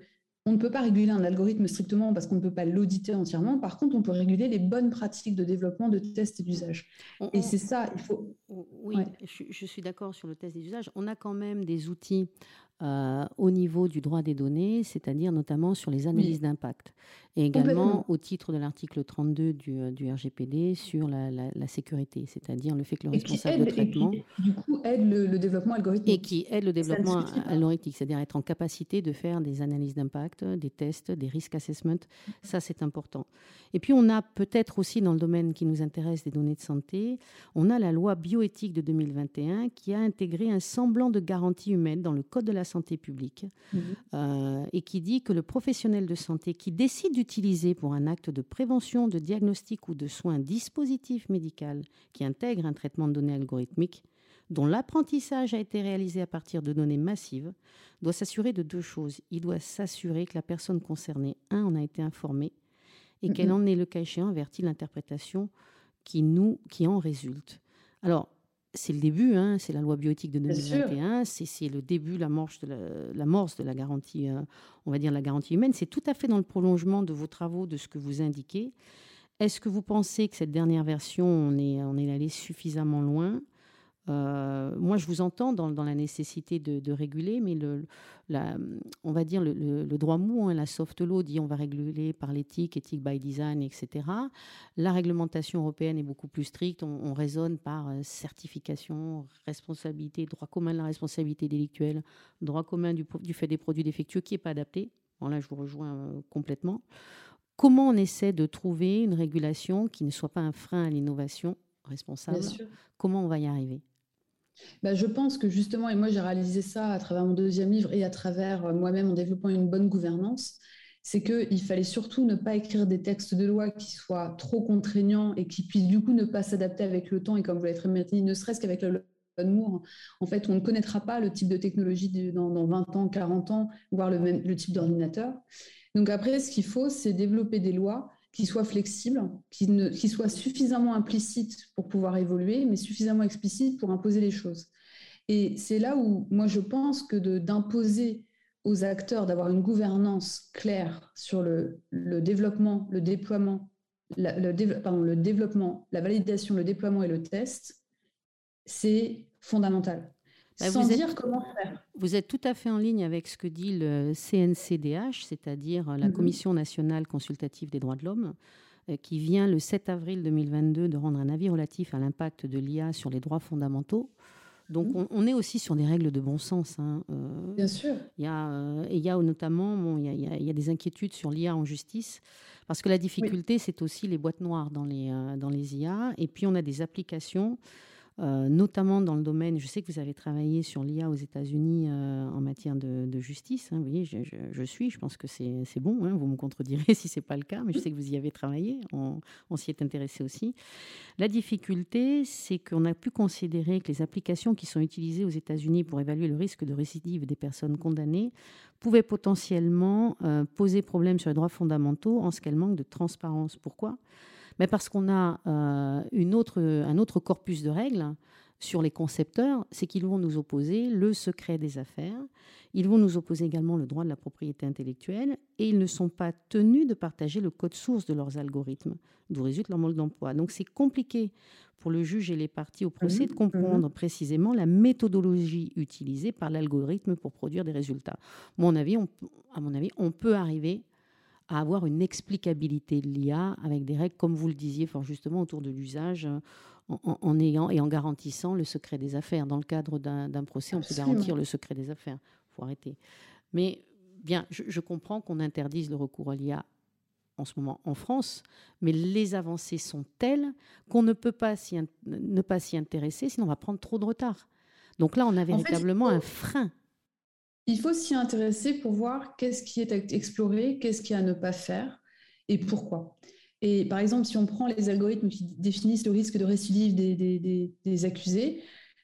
on ne peut pas réguler un algorithme strictement parce qu'on ne peut pas l'auditer entièrement. Par contre, on peut réguler les bonnes pratiques de développement, de test et d'usage. Et c'est ça, il faut. Oui, je, suis d'accord sur le test et l'usage. On a quand même des outils euh, au niveau du droit des données, c'est-à-dire notamment sur les analyses d'impact. Et également au titre de l'article 32 du, euh, du, RGPD sur la, sécurité, c'est-à-dire le fait que le responsable de traitement. du coup, aide le, développement algorithmique. Et qui aide le développement algorithmique, c'est-à-dire être en capacité de faire des analyses d'impact, des tests, des risk assessment. Ça, c'est important. Et puis, on a peut-être aussi dans le domaine qui nous intéresse des données de santé, on a la loi bioéthique de 2021 qui a intégré un semblant de garantie humaine dans le Code de la santé publique mmh. euh, et qui dit que le professionnel de santé qui décide du utilisé pour un acte de prévention, de diagnostic ou de soins dispositif médical qui intègre un traitement de données algorithmiques dont l'apprentissage a été réalisé à partir de données massives, doit s'assurer de deux choses. Il doit s'assurer que la personne concernée, un, en a été informée et qu'elle en est, le cas échéant, averti l'interprétation qui, nous, qui en résulte. Alors, c'est le début, hein, c'est la loi bioéthique de 2021, c'est le début, la morse de la, la, de la garantie, euh, on va dire la garantie humaine. C'est tout à fait dans le prolongement de vos travaux, de ce que vous indiquez. Est-ce que vous pensez que cette dernière version, on est, on est allé suffisamment loin? Euh, moi, je vous entends dans, la nécessité de, réguler, mais le, on va dire le, droit mou, hein, la soft law dit on va réguler par l'éthique, éthique by design, etc. La réglementation européenne est beaucoup plus stricte. On, raisonne par euh, certification, responsabilité, droit commun de la responsabilité délictuelle, droit commun du, fait des produits défectueux qui n'est pas adapté. Bon, là, je vous rejoins euh, complètement. Comment on essaie de trouver une régulation qui ne soit pas un frein à l'innovation responsable? Comment on va y arriver? Bah, je pense que justement, et moi j'ai réalisé ça à travers mon deuxième livre et à travers euh, moi-même en développant une bonne gouvernance, c'est qu'il fallait surtout ne pas écrire des textes de loi qui soient trop contraignants et qui puissent du coup ne pas s'adapter avec le temps. Et comme vous l'avez très bien dit, ne serait-ce qu'avec le Moore, en fait, on ne connaîtra pas le type de technologie dans, 20 ans, 40 ans, voire le, même, le type d'ordinateur. Donc après, ce qu'il faut, c'est développer des lois qui soient flexibles, qui, ne, soient suffisamment implicites pour pouvoir évoluer, mais suffisamment explicites pour imposer les choses. Et c'est là où moi je pense que d'imposer aux acteurs d'avoir une gouvernance claire sur le, développement, le déploiement, le développement, la validation, le déploiement et le test, c'est fondamental. Bah, sans dire comment faire. Vous êtes tout à fait en ligne avec ce que dit le CNCDH, c'est-à-dire euh, la mhm. Commission nationale consultative des droits de l'homme, euh, qui vient le 7 avril 2022 de rendre un avis relatif à l'impact de l'IA sur les droits fondamentaux. Donc mhm. on, est aussi sur des règles de bon sens. Hein, euh, Bien sûr. Il y a, et il y a notamment bon, il, y a, il y a des inquiétudes sur l'IA en justice, parce que la difficulté, c'est aussi les boîtes noires dans les, dans les IA. Et puis on a des applications euh, notamment dans le domaine, je sais que vous avez travaillé sur l'IA aux États-Unis euh, en matière de, justice. Hein, vous voyez, je, suis, je pense que c'est bon. Hein, vous me contredirez (laughs) si ce n'est pas le cas, mais je sais que vous y avez travaillé. On, s'y est intéressé aussi. La difficulté, c'est qu'on a pu considérer que les applications qui sont utilisées aux États-Unis pour évaluer le risque de récidive des personnes condamnées pouvaient potentiellement euh, poser problème sur les droits fondamentaux en ce qu'elles manquent de transparence. Pourquoi? Mais parce qu'on a euh, une autre, un autre corpus de règles sur les concepteurs, c'est qu'ils vont nous opposer le secret des affaires, ils vont nous opposer également le droit de la propriété intellectuelle, et ils ne sont pas tenus de partager le code source de leurs algorithmes, d'où résulte leur mode d'emploi. Donc c'est compliqué pour le juge et les parties au procès de mhm, comprendre mhm. précisément la méthodologie utilisée par l'algorithme pour produire des résultats. mon avis, à mon avis, on peut arriver à avoir une explicabilité de l'IA avec des règles, comme vous le disiez fort justement, autour de l'usage, en, ayant et en garantissant le secret des affaires. Dans le cadre d'un procès, on peut garantir le secret des affaires. Il faut arrêter. Mais bien, je, comprends qu'on interdise le recours à l'IA en ce moment en France, mais les avancées sont telles qu'on ne peut pas ne pas s'y intéresser, sinon on va prendre trop de retard. Donc là, on a véritablement un frein il faut s'y intéresser pour voir qu'est-ce qui est à explorer, qu'est-ce qui est à ne pas faire et pourquoi. Et par exemple, si on prend les algorithmes qui définissent le risque de récidive des, accusés,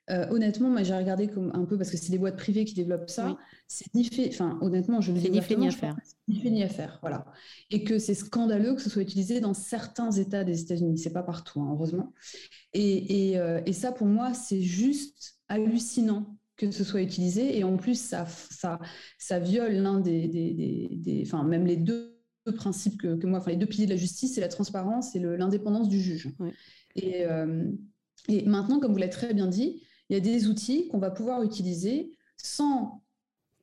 euh, honnêtement, moi j'ai regardé comme un peu parce que c'est des boîtes privées qui développent ça. C'est ni fait, enfin honnêtement, je ne dis ni fait ni à faire. Ni fait ni à faire, voilà. Et que c'est scandaleux que ce soit utilisé dans certains États des États-Unis. C'est pas partout, hein, heureusement. Et, euh, et, ça, pour moi, c'est juste hallucinant que ce soit utilisé. Et en plus, ça, ça, ça viole l'un des, des, enfin, même les deux principes que, moi, enfin, les deux piliers de la justice, c'est la transparence et l'indépendance du juge. Et, euh, et maintenant, comme vous l'avez très bien dit, il y a des outils qu'on va pouvoir utiliser sans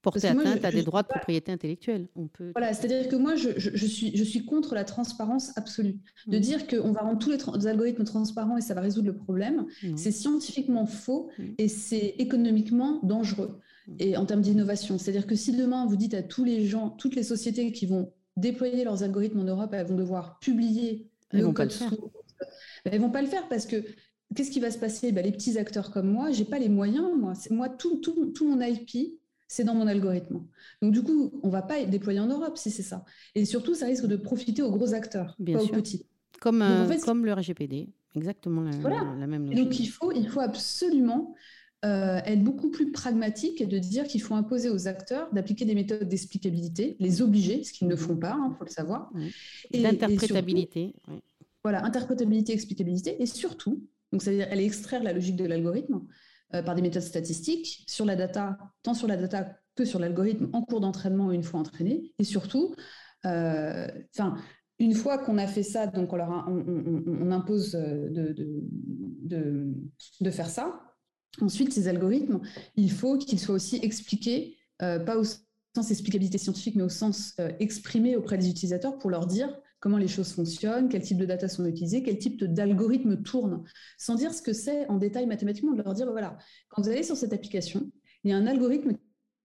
porter atteinte à des droits de propriété intellectuelle. On peut... Voilà, c'est-à-dire que moi, je, je, suis, je suis contre la transparence absolue. De mm. dire qu'on va rendre tous les, algorithmes transparents et ça va résoudre le problème, mm. c'est scientifiquement faux mm. et c'est économiquement dangereux et en termes d'innovation. C'est-à-dire que si demain, vous dites à tous les gens, toutes les sociétés qui vont déployer leurs algorithmes en Europe, elles vont devoir publier elles le code source. Ben, elles vont pas le faire parce que qu'est-ce qui va se passer? Ben, Les petits acteurs comme moi, j'ai pas les moyens. Moi, moi tout, tout, tout mon IP, c'est dans mon algorithme. Donc du coup, on ne va pas déployer en Europe si c'est ça. Et surtout, ça risque de profiter aux gros acteurs, pas aux petits. Comme, euh, comme le RGPD, exactement la, même Donc il faut, il faut absolument euh, être beaucoup plus pragmatique et de dire qu'il faut imposer aux acteurs d'appliquer des méthodes d'explicabilité, les obliger, ce qu'ils ne font pas, il hein, faut le savoir. Et D'interprétabilité. Voilà, interprétabilité, explicabilité, et surtout, donc ça veut dire elle extraire la logique de l'algorithme par des méthodes statistiques sur la data, tant sur la data que sur l'algorithme en cours d'entraînement une fois entraîné, et surtout, euh, une fois qu'on a fait ça, donc on, on, impose de, de, faire ça, Ensuite, ces algorithmes, il faut qu'ils soient aussi expliqués, euh, pas au sens explicabilité scientifique, mais au sens euh, exprimé auprès des utilisateurs pour leur dire comment les choses fonctionnent, quel type de data sont utilisés, quel type d'algorithme tourne, sans dire ce que c'est en détail mathématiquement, de leur dire, voilà, quand vous allez sur cette application, il y a un algorithme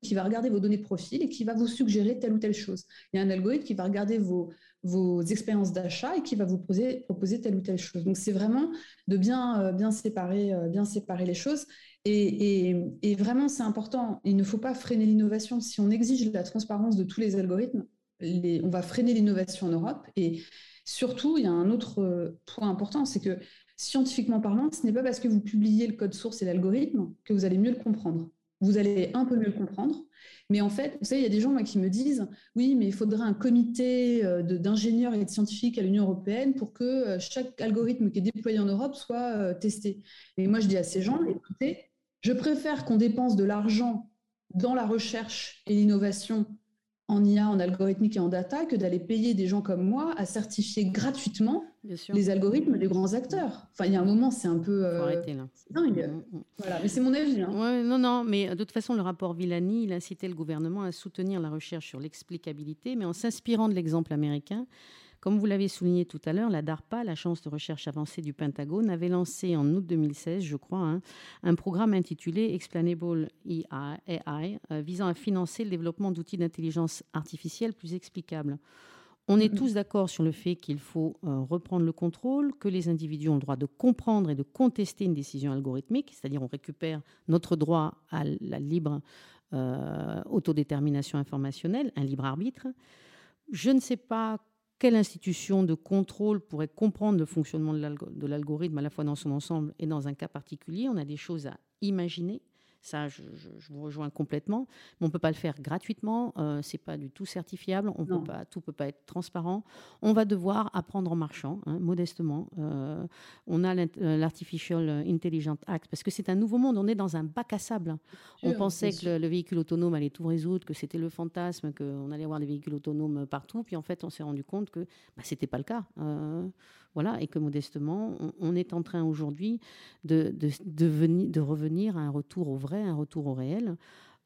qui va regarder vos données de profil et qui va vous suggérer telle ou telle chose. Il y a un algorithme qui va regarder vos, vos expériences d'achat et qui va vous proposer, proposer telle ou telle chose. Donc, c'est vraiment de bien, euh, bien, séparer, euh, bien séparer les choses. Et, et, vraiment, c'est important. Il ne faut pas freiner l'innovation. Si on exige la transparence de tous les algorithmes, on va freiner l'innovation en Europe. Et surtout, il y a un autre euh, point important, c'est que scientifiquement parlant, ce n'est pas parce que vous publiez le code source et l'algorithme que vous allez mieux le comprendre vous allez un peu mieux le comprendre. Mais en fait, vous savez, il y a des gens qui me disent oui, mais il faudrait un comité euh, d'ingénieurs et de scientifiques à l'Union européenne pour que euh, chaque algorithme qui est déployé en Europe soit testé. Et moi, je dis à ces gens écoutez, je préfère qu'on dépense de l'argent dans la recherche et l'innovation en IA, en algorithmique et en data que d'aller payer des gens comme moi à certifier gratuitement les algorithmes des grands acteurs. Enfin, il y a un moment, c'est un peu euh, dingue. Mm, mm. Voilà, mais c'est mon avis. Hein. non, non, mais de toute façon, le rapport Villani, il incitait le gouvernement à soutenir la recherche sur l'explicabilité, mais en s'inspirant de l'exemple américain comme vous l'avez souligné tout à l'heure, la DARPA, l'agence de recherche avancée du Pentagone, avait lancé en août 2016, je crois, hein, un programme intitulé Explanable AI, euh, visant à financer le développement d'outils d'intelligence artificielle plus explicables. On est tous d'accord sur le fait qu'il faut euh, reprendre le contrôle, que les individus ont le droit de comprendre et de contester une décision algorithmique, c'est-à-dire on récupère notre droit à la libre euh, autodétermination informationnelle, un libre arbitre. Je ne sais pas quelle institution de contrôle pourrait comprendre le fonctionnement de l'algorithme à la fois dans son ensemble et dans un cas particulier? On a des choses à imaginer. Ça, je, vous rejoins complètement. Mais on ne peut pas le faire gratuitement. Euh, c'est pas du tout certifiable. On peut pas, tout ne peut pas être transparent. On va devoir apprendre en marchant, hein, modestement. Euh, on a euh, l'Artificial Intelligent Act parce que c'est un nouveau monde. On est dans un bac à sable. on pensait que le, véhicule autonome allait tout résoudre, que c'était le fantasme, qu'on allait avoir des véhicules autonomes partout. Puis en fait, on s'est rendu compte que bah, ce n'était pas le cas. Euh, voilà, et que modestement, on, est en train aujourd'hui de, de, revenir à un retour au vrai, un retour au réel.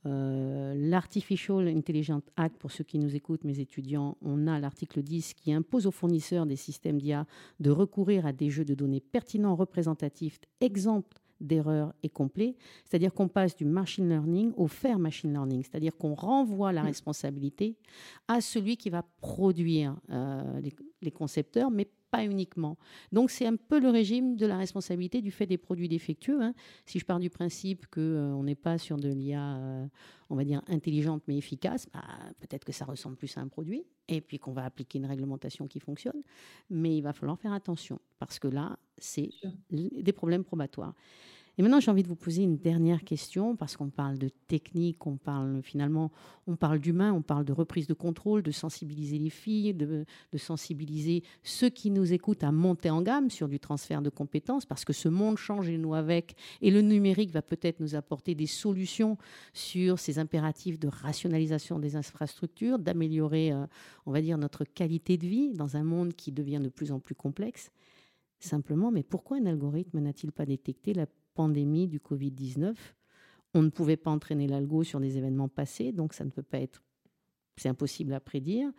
Euh, L'Artificial Intelligent Act, pour ceux qui nous écoutent, mes étudiants, on a l'article 10 qui impose aux fournisseurs des systèmes d'IA de recourir à des jeux de données pertinents, représentatifs, exemples d'erreurs et complets. C'est-à-dire qu'on passe du machine learning au fair machine learning, c'est-à-dire qu'on renvoie la responsabilité à celui qui va produire euh, les, les, concepteurs, mais pas uniquement. Donc c'est un peu le régime de la responsabilité du fait des produits défectueux. Hein. Si je pars du principe qu'on euh, n'est pas sur de l'IA, euh, on va dire, intelligente mais efficace, bah, peut-être que ça ressemble plus à un produit, et puis qu'on va appliquer une réglementation qui fonctionne. Mais il va falloir faire attention, parce que là, c'est des problèmes probatoires. Et maintenant, j'ai envie de vous poser une dernière question parce qu'on parle de technique, on parle finalement, on parle d'humain, on parle de reprise de contrôle, de sensibiliser les filles, de, sensibiliser ceux qui nous écoutent à monter en gamme sur du transfert de compétences parce que ce monde change et nous avec. Et le numérique va peut-être nous apporter des solutions sur ces impératifs de rationalisation des infrastructures, d'améliorer, euh, on va dire, notre qualité de vie dans un monde qui devient de plus en plus complexe. Simplement, mais pourquoi un algorithme n'a-t-il pas détecté la pandémie du Covid-19. On ne pouvait pas entraîner l'algo sur des événements passés, donc ça ne peut pas être, c'est impossible à prédire.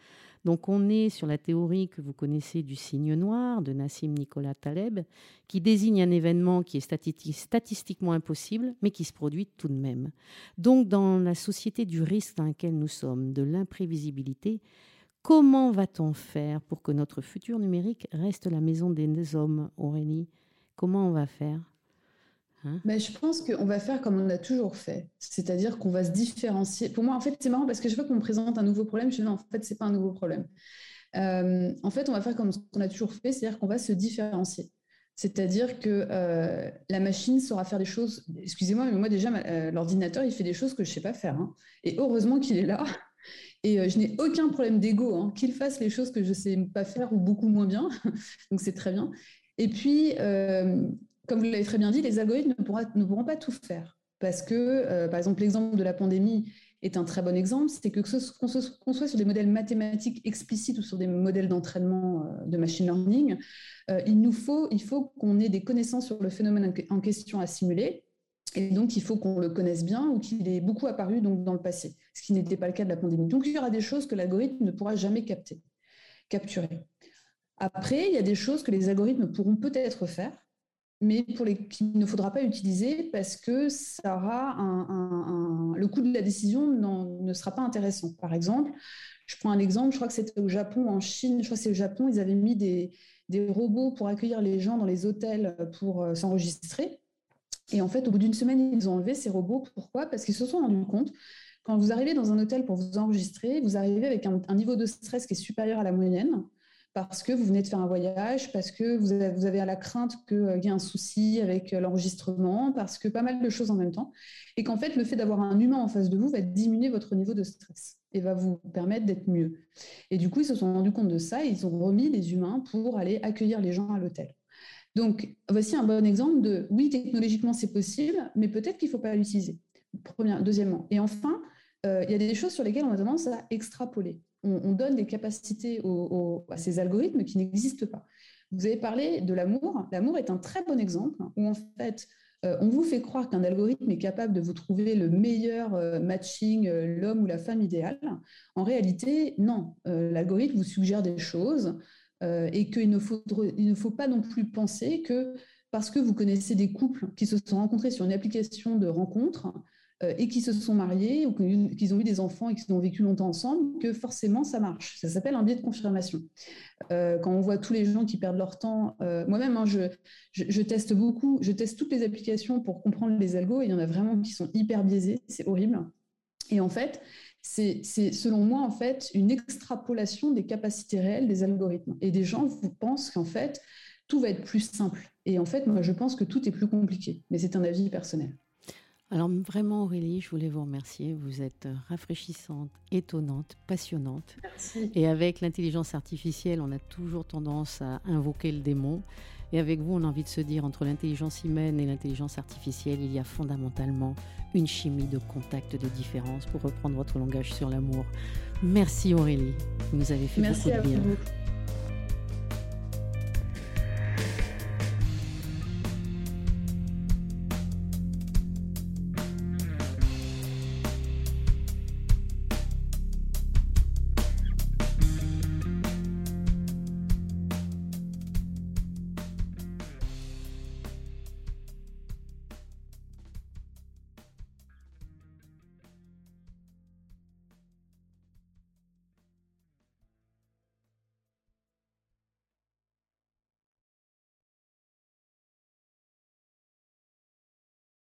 Donc on est sur la théorie que vous connaissez du signe noir de Nassim Nicolas Taleb, qui désigne un événement qui est statistiquement impossible, mais qui se produit tout de même. Donc dans la société du risque dans laquelle nous sommes, de l'imprévisibilité, comment va-t-on faire pour que notre futur numérique reste la maison des hommes, Aurélie? Comment on va faire? Mais je pense qu'on va faire comme on a toujours fait, c'est-à-dire qu'on va se différencier. Pour moi, en fait, c'est marrant parce que je vois qu'on me présente un nouveau problème, je dis non, en fait, c'est pas un nouveau problème. Euh, en fait, on va faire comme ce qu'on a toujours fait, c'est-à-dire qu'on va se différencier. C'est-à-dire que euh, la machine saura faire des choses. Excusez-moi, mais moi déjà, euh, l'ordinateur, il fait des choses que je ne sais pas faire. Hein. Et heureusement qu'il est là. (laughs) Et je n'ai aucun problème d'ego, hein, qu'il fasse les choses que je ne sais pas faire ou beaucoup moins bien. (laughs) Donc c'est très bien. Et puis, comme vous l'avez très bien dit, les algorithmes ne, pourront pas tout faire. Parce que, par exemple, l'exemple de la pandémie, est un très bon exemple, c'est que qu'on soit sur des modèles mathématiques explicites ou sur des modèles d'entraînement euh, de machine learning, euh, il nous faut, faut qu'on ait des connaissances sur le phénomène en question à simuler. Et donc, il faut qu'on le connaisse bien ou qu'il ait beaucoup apparu donc, dans le passé, ce qui n'était pas le cas de la pandémie. Donc, il y aura des choses que l'algorithme ne pourra jamais capter, capturer. Après, il y a des choses que les algorithmes pourront peut-être faire, mais pour les qu'il ne faudra pas utiliser parce que ça aura un, le coût de la décision ne sera pas intéressant. Par exemple, je prends un exemple, je crois que c'était au Japon, en Chine, je crois que c'est au Japon, ils avaient mis des, des, robots pour accueillir les gens dans les hôtels pour euh, s'enregistrer. Et en fait, au bout d'une semaine, ils ont enlevé ces robots. Pourquoi? Parce qu'ils se sont rendus compte, quand vous arrivez dans un hôtel pour vous enregistrer, vous arrivez avec un, un niveau de stress qui est supérieur à la moyenne parce que vous venez de faire un voyage, parce que vous avez, à la crainte qu'il y ait un souci avec euh, l'enregistrement, parce que pas mal de choses en même temps, et qu'en fait, le fait d'avoir un humain en face de vous va diminuer votre niveau de stress et va vous permettre d'être mieux. Et du coup, ils se sont rendus compte de ça, ils ont remis des humains pour aller accueillir les gens à l'hôtel. Donc, voici un bon exemple de, oui, technologiquement, c'est possible, mais peut-être qu'il ne faut pas l'utiliser. Deuxièmement. Et enfin, euh, il y a des choses sur lesquelles on a tendance à extrapoler on, donne des capacités à ces algorithmes qui n'existent pas. Vous avez parlé de l'amour. L'amour est un très bon exemple où en fait, euh, on vous fait croire qu'un algorithme est capable de vous trouver le meilleur euh, matching, euh, l'homme ou la femme idéale. En réalité, non. L'algorithme vous suggère des choses et qu'il ne, ne faut pas non plus penser que parce que vous connaissez des couples qui se sont rencontrés sur une application de rencontre, et qui se sont mariés ou qu'ils ont eu des enfants et qu'ils ont vécu longtemps ensemble, que forcément ça marche. Ça s'appelle un biais de confirmation. Euh, quand on voit tous les gens qui perdent leur temps, euh, moi-même, hein, je, je, teste beaucoup, je teste toutes les applications pour comprendre les algos et il y en a vraiment qui sont hyper biaisés, c'est horrible. Et en fait, c'est selon moi en fait une extrapolation des capacités réelles des algorithmes. Et des gens vous pensent qu'en fait tout va être plus simple. Et en fait, moi je pense que tout est plus compliqué. Mais c'est un avis personnel. Alors vraiment Aurélie, je voulais vous remercier. Vous êtes rafraîchissante, étonnante, passionnante. Merci. Et avec l'intelligence artificielle, on a toujours tendance à invoquer le démon. Et avec vous, on a envie de se dire, entre l'intelligence humaine et l'intelligence artificielle, il y a fondamentalement une chimie de contact, de différence, pour reprendre votre langage sur l'amour. Merci Aurélie, vous nous avez fait Merci beaucoup de bien. Vous.